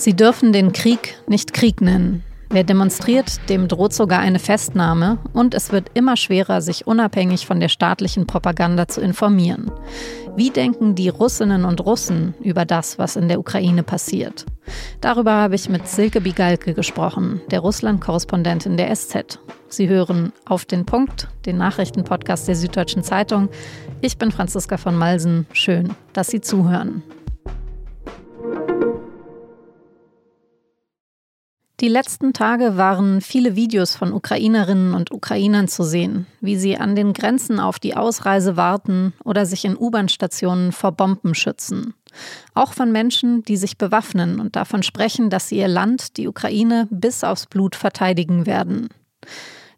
Sie dürfen den Krieg nicht Krieg nennen. Wer demonstriert, dem droht sogar eine Festnahme und es wird immer schwerer, sich unabhängig von der staatlichen Propaganda zu informieren. Wie denken die Russinnen und Russen über das, was in der Ukraine passiert? Darüber habe ich mit Silke Bigalke gesprochen, der Russland-Korrespondentin der SZ. Sie hören Auf den Punkt, den Nachrichtenpodcast der Süddeutschen Zeitung. Ich bin Franziska von Malsen. Schön, dass Sie zuhören. Die letzten Tage waren viele Videos von Ukrainerinnen und Ukrainern zu sehen, wie sie an den Grenzen auf die Ausreise warten oder sich in U-Bahn-Stationen vor Bomben schützen. Auch von Menschen, die sich bewaffnen und davon sprechen, dass sie ihr Land, die Ukraine, bis aufs Blut verteidigen werden.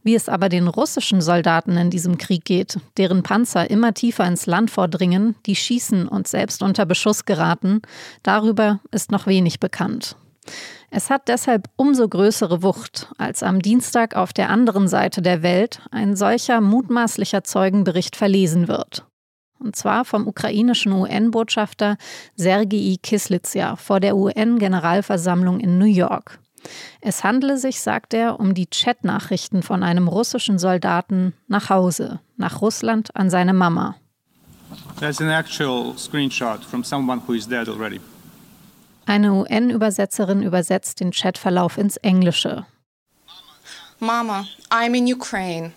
Wie es aber den russischen Soldaten in diesem Krieg geht, deren Panzer immer tiefer ins Land vordringen, die schießen und selbst unter Beschuss geraten, darüber ist noch wenig bekannt. Es hat deshalb umso größere Wucht, als am Dienstag auf der anderen Seite der Welt ein solcher mutmaßlicher Zeugenbericht verlesen wird. Und zwar vom ukrainischen UN-Botschafter Sergei Kislitsa vor der UN-Generalversammlung in New York. Es handle sich, sagt er, um die Chatnachrichten von einem russischen Soldaten nach Hause, nach Russland an seine Mama. There's an actual screenshot from someone who is dead already. Eine UN-Übersetzerin übersetzt den Chatverlauf ins Englische. Mama, I'm in Ukraine.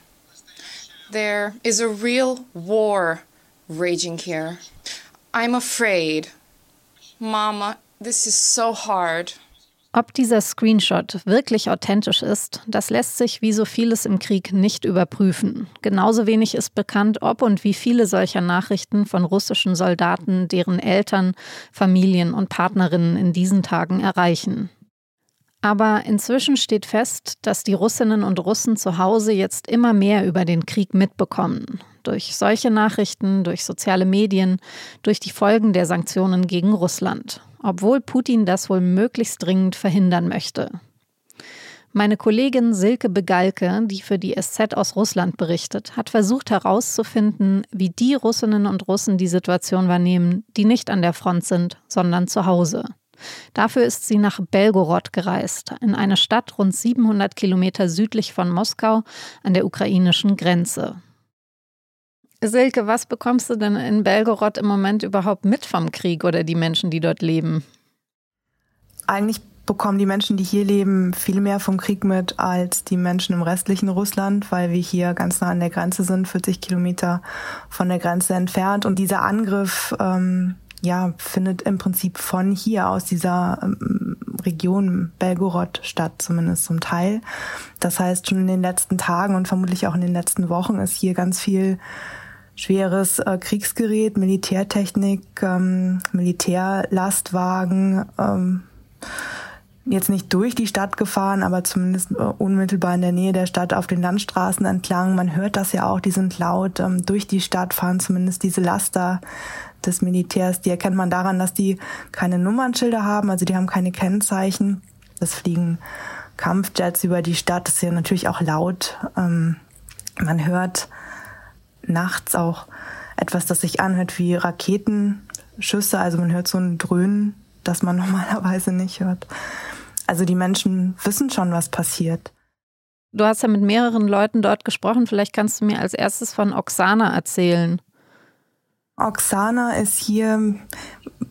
There is a real war raging here. I'm afraid. Mama, this is so hard. Ob dieser Screenshot wirklich authentisch ist, das lässt sich wie so vieles im Krieg nicht überprüfen. Genauso wenig ist bekannt, ob und wie viele solcher Nachrichten von russischen Soldaten, deren Eltern, Familien und Partnerinnen in diesen Tagen erreichen. Aber inzwischen steht fest, dass die Russinnen und Russen zu Hause jetzt immer mehr über den Krieg mitbekommen. Durch solche Nachrichten, durch soziale Medien, durch die Folgen der Sanktionen gegen Russland obwohl Putin das wohl möglichst dringend verhindern möchte. Meine Kollegin Silke Begalke, die für die SZ aus Russland berichtet, hat versucht herauszufinden, wie die Russinnen und Russen die Situation wahrnehmen, die nicht an der Front sind, sondern zu Hause. Dafür ist sie nach Belgorod gereist, in eine Stadt rund 700 Kilometer südlich von Moskau an der ukrainischen Grenze. Silke, was bekommst du denn in Belgorod im Moment überhaupt mit vom Krieg oder die Menschen, die dort leben? Eigentlich bekommen die Menschen, die hier leben, viel mehr vom Krieg mit als die Menschen im restlichen Russland, weil wir hier ganz nah an der Grenze sind, 40 Kilometer von der Grenze entfernt. Und dieser Angriff ähm, ja, findet im Prinzip von hier aus dieser ähm, Region Belgorod statt, zumindest zum Teil. Das heißt, schon in den letzten Tagen und vermutlich auch in den letzten Wochen ist hier ganz viel schweres äh, Kriegsgerät, Militärtechnik, ähm, Militärlastwagen, ähm, jetzt nicht durch die Stadt gefahren, aber zumindest äh, unmittelbar in der Nähe der Stadt auf den Landstraßen entlang. Man hört das ja auch, die sind laut. Ähm, durch die Stadt fahren zumindest diese Laster des Militärs. Die erkennt man daran, dass die keine Nummernschilder haben, also die haben keine Kennzeichen. Es fliegen Kampfjets über die Stadt. Das ist ja natürlich auch laut. Ähm, man hört nachts auch etwas, das sich anhört wie Raketenschüsse. Also man hört so ein Dröhnen, das man normalerweise nicht hört. Also die Menschen wissen schon, was passiert. Du hast ja mit mehreren Leuten dort gesprochen. Vielleicht kannst du mir als erstes von Oksana erzählen. Oksana ist hier,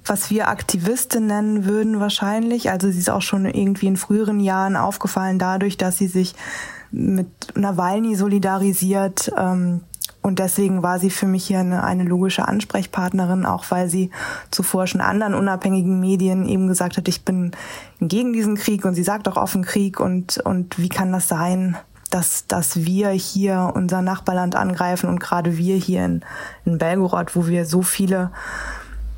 was wir Aktivistin nennen würden wahrscheinlich. Also sie ist auch schon irgendwie in früheren Jahren aufgefallen dadurch, dass sie sich mit Nawalny solidarisiert. Ähm, und deswegen war sie für mich hier eine, eine logische Ansprechpartnerin, auch weil sie zuvor schon anderen unabhängigen Medien eben gesagt hat, ich bin gegen diesen Krieg und sie sagt auch offen Krieg und, und wie kann das sein, dass, dass wir hier unser Nachbarland angreifen und gerade wir hier in, in Belgorod, wo wir so viele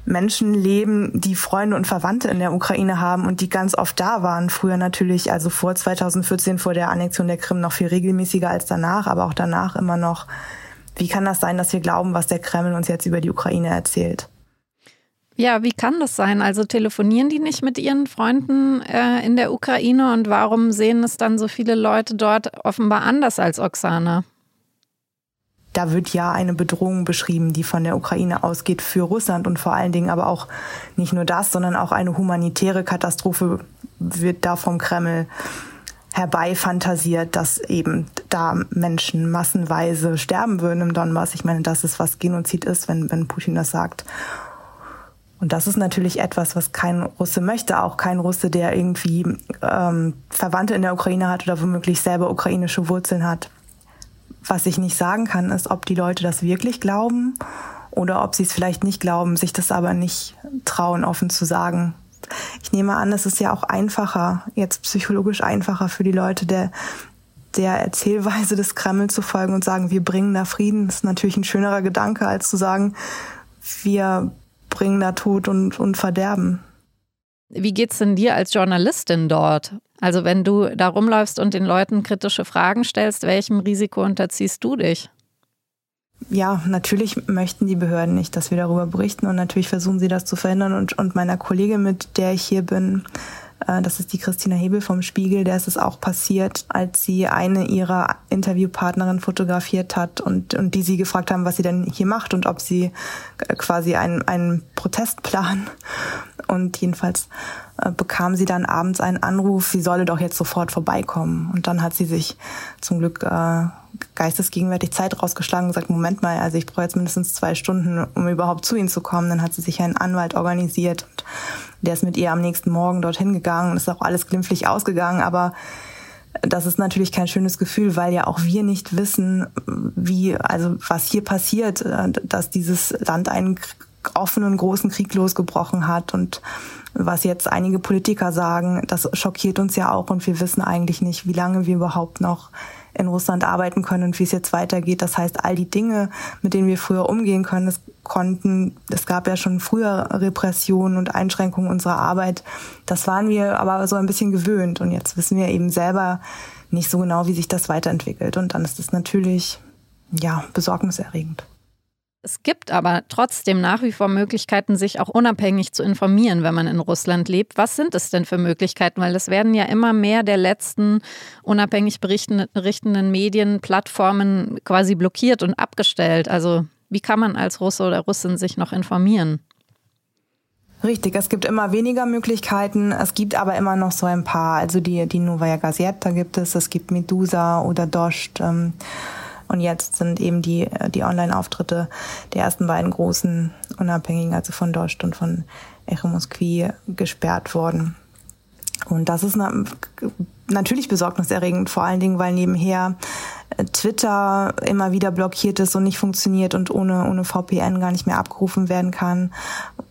Menschen leben, die Freunde und Verwandte in der Ukraine haben und die ganz oft da waren. Früher natürlich, also vor 2014, vor der Annexion der Krim noch viel regelmäßiger als danach, aber auch danach immer noch wie kann das sein, dass wir glauben, was der Kreml uns jetzt über die Ukraine erzählt? Ja, wie kann das sein? Also telefonieren die nicht mit ihren Freunden äh, in der Ukraine und warum sehen es dann so viele Leute dort offenbar anders als Oksana? Da wird ja eine Bedrohung beschrieben, die von der Ukraine ausgeht für Russland und vor allen Dingen aber auch nicht nur das, sondern auch eine humanitäre Katastrophe wird da vom Kreml herbeifantasiert, dass eben da Menschen massenweise sterben würden im Donbass. Ich meine, das ist, was Genozid ist, wenn, wenn Putin das sagt. Und das ist natürlich etwas, was kein Russe möchte, auch kein Russe, der irgendwie ähm, Verwandte in der Ukraine hat oder womöglich selber ukrainische Wurzeln hat. Was ich nicht sagen kann, ist, ob die Leute das wirklich glauben oder ob sie es vielleicht nicht glauben, sich das aber nicht trauen, offen zu sagen. Ich nehme an, es ist ja auch einfacher, jetzt psychologisch einfacher für die Leute, der, der Erzählweise des Kreml zu folgen und sagen, wir bringen da Frieden. Das ist natürlich ein schönerer Gedanke, als zu sagen, wir bringen da Tod und, und Verderben. Wie geht's denn dir als Journalistin dort? Also wenn du da rumläufst und den Leuten kritische Fragen stellst, welchem Risiko unterziehst du dich? Ja, natürlich möchten die Behörden nicht, dass wir darüber berichten. Und natürlich versuchen sie das zu verhindern. Und, und meiner Kollegin, mit der ich hier bin, äh, das ist die Christina Hebel vom Spiegel, der ist es auch passiert, als sie eine ihrer Interviewpartnerin fotografiert hat und, und die sie gefragt haben, was sie denn hier macht und ob sie äh, quasi einen, einen Protestplan. Und jedenfalls äh, bekam sie dann abends einen Anruf, sie solle doch jetzt sofort vorbeikommen. Und dann hat sie sich zum Glück äh, geistesgegenwärtig Zeit rausgeschlagen und gesagt, Moment mal, also ich brauche jetzt mindestens zwei Stunden, um überhaupt zu ihnen zu kommen. Dann hat sie sich einen Anwalt organisiert und der ist mit ihr am nächsten Morgen dorthin gegangen und ist auch alles glimpflich ausgegangen, aber das ist natürlich kein schönes Gefühl, weil ja auch wir nicht wissen, wie, also was hier passiert, äh, dass dieses Land einen offenen großen Krieg losgebrochen hat und was jetzt einige Politiker sagen, das schockiert uns ja auch und wir wissen eigentlich nicht, wie lange wir überhaupt noch in Russland arbeiten können und wie es jetzt weitergeht. Das heißt, all die Dinge, mit denen wir früher umgehen können, es konnten, es gab ja schon früher Repressionen und Einschränkungen unserer Arbeit. Das waren wir aber so ein bisschen gewöhnt und jetzt wissen wir eben selber nicht so genau, wie sich das weiterentwickelt und dann ist es natürlich, ja, besorgniserregend. Es gibt aber trotzdem nach wie vor Möglichkeiten, sich auch unabhängig zu informieren, wenn man in Russland lebt. Was sind es denn für Möglichkeiten? Weil es werden ja immer mehr der letzten unabhängig berichtenden Medien, Plattformen quasi blockiert und abgestellt. Also wie kann man als Russe oder Russin sich noch informieren? Richtig, es gibt immer weniger Möglichkeiten, es gibt aber immer noch so ein paar. Also die, die Novaya Gazeta gibt es, es gibt Medusa oder Dost. Ähm, und jetzt sind eben die, die Online-Auftritte der ersten beiden großen Unabhängigen, also von Dost und von Echo Moskwi, gesperrt worden. Und das ist natürlich besorgniserregend, vor allen Dingen, weil nebenher äh, Twitter immer wieder blockiert ist und nicht funktioniert und ohne, ohne VPN gar nicht mehr abgerufen werden kann.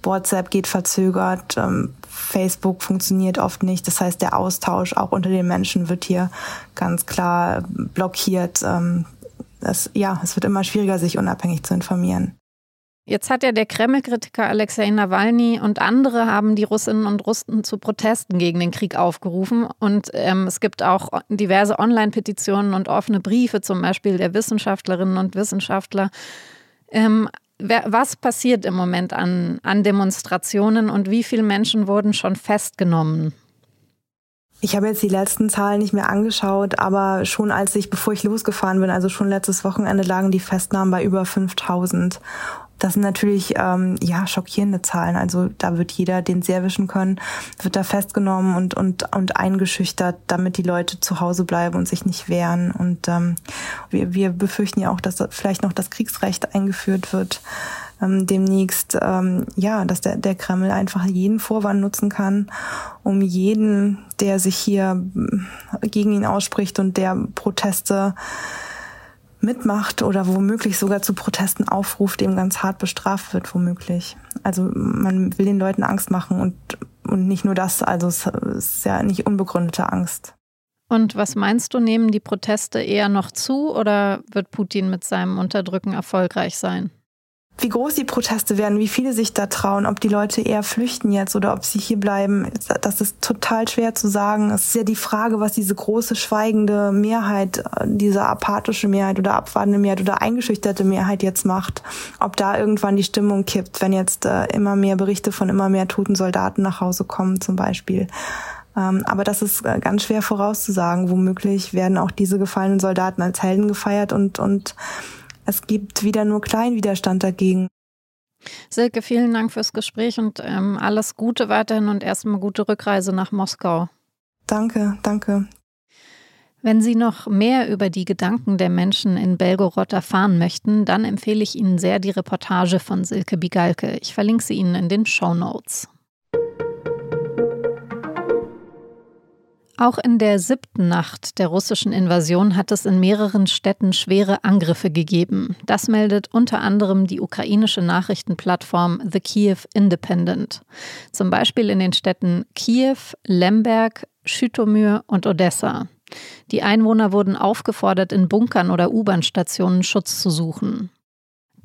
WhatsApp geht verzögert, ähm, Facebook funktioniert oft nicht. Das heißt, der Austausch auch unter den Menschen wird hier ganz klar blockiert. Das, ja, es wird immer schwieriger, sich unabhängig zu informieren. Jetzt hat ja der Kreml-Kritiker Alexei Nawalny und andere haben die Russinnen und Russen zu Protesten gegen den Krieg aufgerufen. Und ähm, es gibt auch diverse Online-Petitionen und offene Briefe, zum Beispiel der Wissenschaftlerinnen und Wissenschaftler. Ähm, wer, was passiert im Moment an, an Demonstrationen und wie viele Menschen wurden schon festgenommen? Ich habe jetzt die letzten Zahlen nicht mehr angeschaut, aber schon als ich, bevor ich losgefahren bin, also schon letztes Wochenende, lagen die Festnahmen bei über 5000. Das sind natürlich ähm, ja schockierende Zahlen. Also da wird jeder, den sie erwischen können, wird da festgenommen und und und eingeschüchtert, damit die Leute zu Hause bleiben und sich nicht wehren. Und ähm, wir, wir befürchten ja auch, dass da vielleicht noch das Kriegsrecht eingeführt wird ähm, demnächst, ähm, ja, dass der, der Kreml einfach jeden Vorwand nutzen kann, um jeden, der sich hier äh, gegen ihn ausspricht und der Proteste mitmacht oder womöglich sogar zu Protesten aufruft, dem ganz hart bestraft wird, womöglich. Also man will den Leuten Angst machen und, und nicht nur das, also es ist ja nicht unbegründete Angst. Und was meinst du, nehmen die Proteste eher noch zu oder wird Putin mit seinem Unterdrücken erfolgreich sein? Wie groß die Proteste werden, wie viele sich da trauen, ob die Leute eher flüchten jetzt oder ob sie hier bleiben, das ist total schwer zu sagen. Es ist ja die Frage, was diese große schweigende Mehrheit, diese apathische Mehrheit oder abwartende Mehrheit oder eingeschüchterte Mehrheit jetzt macht. Ob da irgendwann die Stimmung kippt, wenn jetzt äh, immer mehr Berichte von immer mehr toten Soldaten nach Hause kommen zum Beispiel. Ähm, aber das ist äh, ganz schwer vorauszusagen. Womöglich werden auch diese gefallenen Soldaten als Helden gefeiert und, und es gibt wieder nur kleinen Widerstand dagegen. Silke, vielen Dank fürs Gespräch und ähm, alles Gute weiterhin und erstmal gute Rückreise nach Moskau. Danke, danke. Wenn Sie noch mehr über die Gedanken der Menschen in Belgorod erfahren möchten, dann empfehle ich Ihnen sehr die Reportage von Silke Bigalke. Ich verlinke sie Ihnen in den Show Notes. Auch in der siebten Nacht der russischen Invasion hat es in mehreren Städten schwere Angriffe gegeben. Das meldet unter anderem die ukrainische Nachrichtenplattform The Kiev Independent. Zum Beispiel in den Städten Kiew, Lemberg, Schütomyr und Odessa. Die Einwohner wurden aufgefordert, in Bunkern oder U-Bahn-Stationen Schutz zu suchen.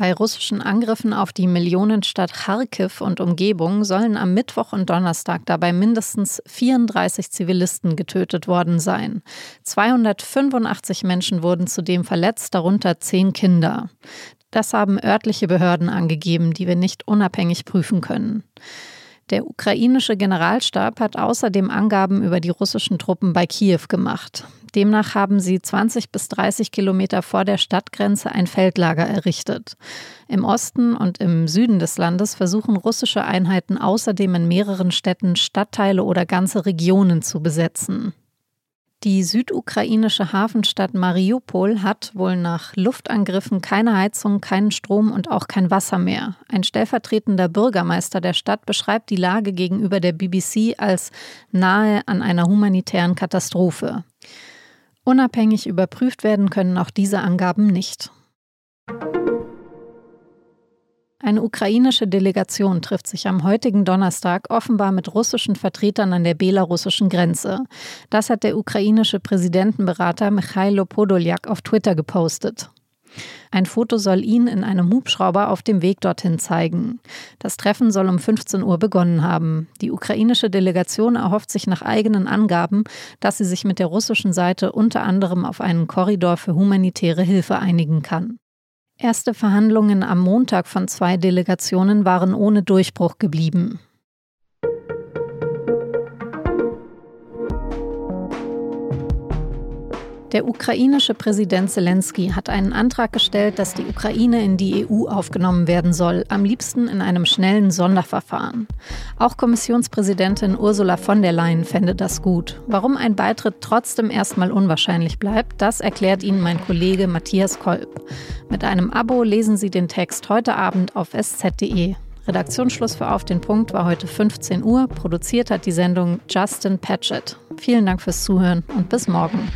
Bei russischen Angriffen auf die Millionenstadt Kharkiv und Umgebung sollen am Mittwoch und Donnerstag dabei mindestens 34 Zivilisten getötet worden sein. 285 Menschen wurden zudem verletzt, darunter zehn Kinder. Das haben örtliche Behörden angegeben, die wir nicht unabhängig prüfen können. Der ukrainische Generalstab hat außerdem Angaben über die russischen Truppen bei Kiew gemacht. Demnach haben sie 20 bis 30 Kilometer vor der Stadtgrenze ein Feldlager errichtet. Im Osten und im Süden des Landes versuchen russische Einheiten außerdem in mehreren Städten Stadtteile oder ganze Regionen zu besetzen. Die südukrainische Hafenstadt Mariupol hat wohl nach Luftangriffen keine Heizung, keinen Strom und auch kein Wasser mehr. Ein stellvertretender Bürgermeister der Stadt beschreibt die Lage gegenüber der BBC als nahe an einer humanitären Katastrophe. Unabhängig überprüft werden können auch diese Angaben nicht. Eine ukrainische Delegation trifft sich am heutigen Donnerstag offenbar mit russischen Vertretern an der belarussischen Grenze. Das hat der ukrainische Präsidentenberater Michailo Podoljak auf Twitter gepostet. Ein Foto soll ihn in einem Hubschrauber auf dem Weg dorthin zeigen. Das Treffen soll um 15 Uhr begonnen haben. Die ukrainische Delegation erhofft sich nach eigenen Angaben, dass sie sich mit der russischen Seite unter anderem auf einen Korridor für humanitäre Hilfe einigen kann. Erste Verhandlungen am Montag von zwei Delegationen waren ohne Durchbruch geblieben. Der ukrainische Präsident Zelensky hat einen Antrag gestellt, dass die Ukraine in die EU aufgenommen werden soll, am liebsten in einem schnellen Sonderverfahren. Auch Kommissionspräsidentin Ursula von der Leyen fände das gut. Warum ein Beitritt trotzdem erstmal unwahrscheinlich bleibt, das erklärt Ihnen mein Kollege Matthias Kolb. Mit einem Abo lesen Sie den Text heute Abend auf sz.de. Redaktionsschluss für Auf den Punkt war heute 15 Uhr. Produziert hat die Sendung Justin Patchett. Vielen Dank fürs Zuhören und bis morgen.